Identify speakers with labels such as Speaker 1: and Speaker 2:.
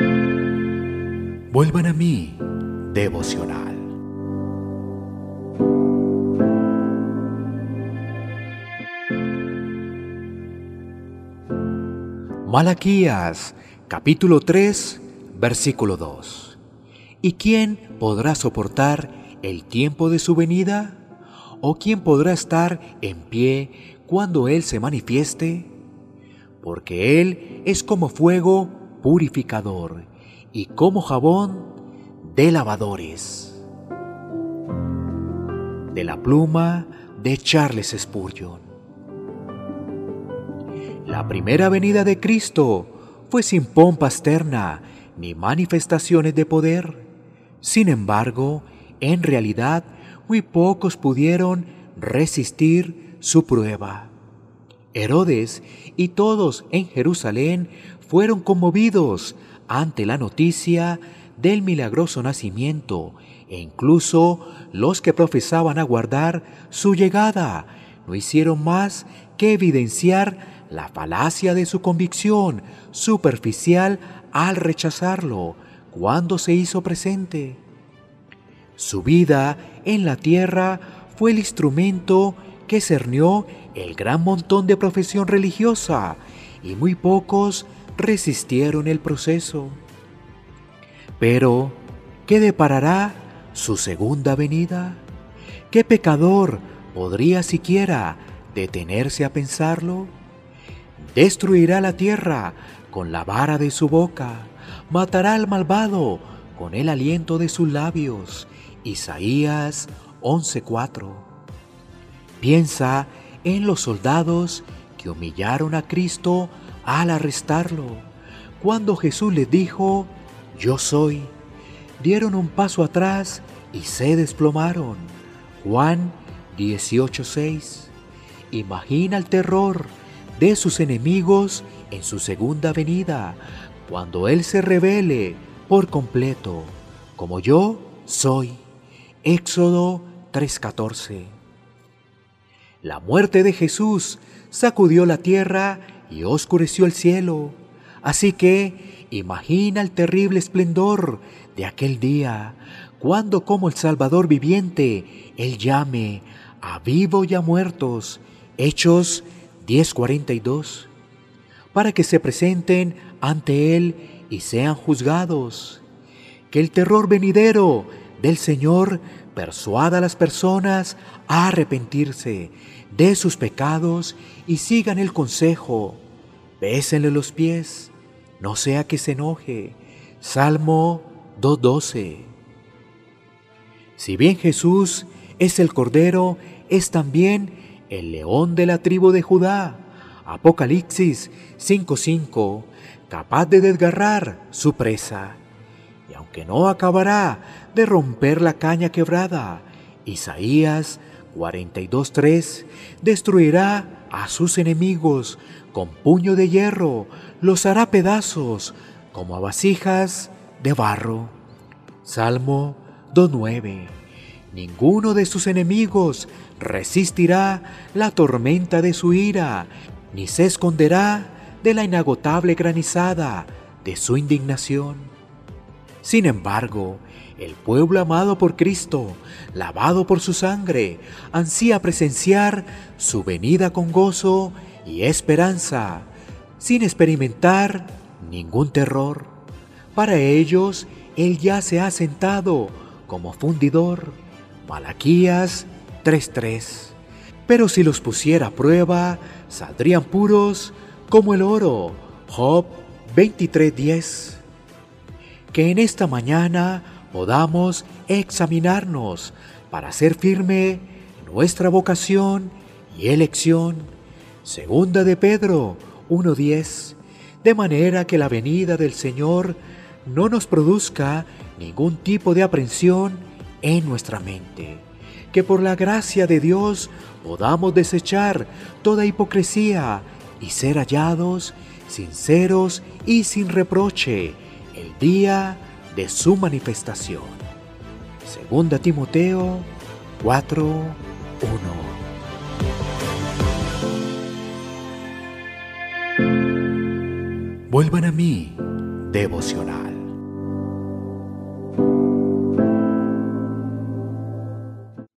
Speaker 1: Vuelvan a mí, devocional. Malaquías, capítulo 3, versículo 2. ¿Y quién podrá soportar el tiempo de su venida? ¿O quién podrá estar en pie cuando Él se manifieste? Porque Él es como fuego purificador y como jabón de lavadores. De la pluma de Charles Spurgeon. La primera venida de Cristo fue sin pompa externa ni manifestaciones de poder. Sin embargo, en realidad, muy pocos pudieron resistir su prueba. Herodes y todos en Jerusalén fueron conmovidos ante la noticia del milagroso nacimiento e incluso los que profesaban aguardar su llegada no hicieron más que evidenciar la falacia de su convicción superficial al rechazarlo cuando se hizo presente. Su vida en la tierra fue el instrumento que cernió el gran montón de profesión religiosa y muy pocos resistieron el proceso. Pero, ¿qué deparará su segunda venida? ¿Qué pecador podría siquiera detenerse a pensarlo? Destruirá la tierra con la vara de su boca, matará al malvado con el aliento de sus labios. Isaías 11:4. Piensa en los soldados que humillaron a Cristo al arrestarlo. Cuando Jesús les dijo, yo soy, dieron un paso atrás y se desplomaron. Juan 18:6. Imagina el terror de sus enemigos en su segunda venida, cuando Él se revele por completo, como yo soy. Éxodo 3:14. La muerte de Jesús sacudió la tierra y oscureció el cielo. Así que imagina el terrible esplendor de aquel día, cuando como el Salvador viviente, Él llame a vivo y a muertos. Hechos 10:42. Para que se presenten ante Él y sean juzgados. Que el terror venidero del Señor persuada a las personas a arrepentirse de sus pecados y sigan el consejo. Bésenle los pies, no sea que se enoje. Salmo 2.12. Si bien Jesús es el Cordero, es también el león de la tribu de Judá. Apocalipsis 5.5, capaz de desgarrar su presa. Aunque no acabará de romper la caña quebrada, Isaías 42.3 destruirá a sus enemigos con puño de hierro, los hará pedazos como a vasijas de barro. Salmo 2.9 Ninguno de sus enemigos resistirá la tormenta de su ira, ni se esconderá de la inagotable granizada de su indignación. Sin embargo, el pueblo amado por Cristo, lavado por su sangre, ansía presenciar su venida con gozo y esperanza, sin experimentar ningún terror. Para ellos, Él ya se ha sentado como fundidor. Malaquías 3:3. Pero si los pusiera a prueba, saldrían puros como el oro. Job 23:10. Que en esta mañana podamos examinarnos para hacer firme nuestra vocación y elección. Segunda de Pedro 1.10. De manera que la venida del Señor no nos produzca ningún tipo de aprensión en nuestra mente. Que por la gracia de Dios podamos desechar toda hipocresía y ser hallados sinceros y sin reproche el día de su manifestación. Segunda Timoteo 4:1. Vuelvan a mí, devocional.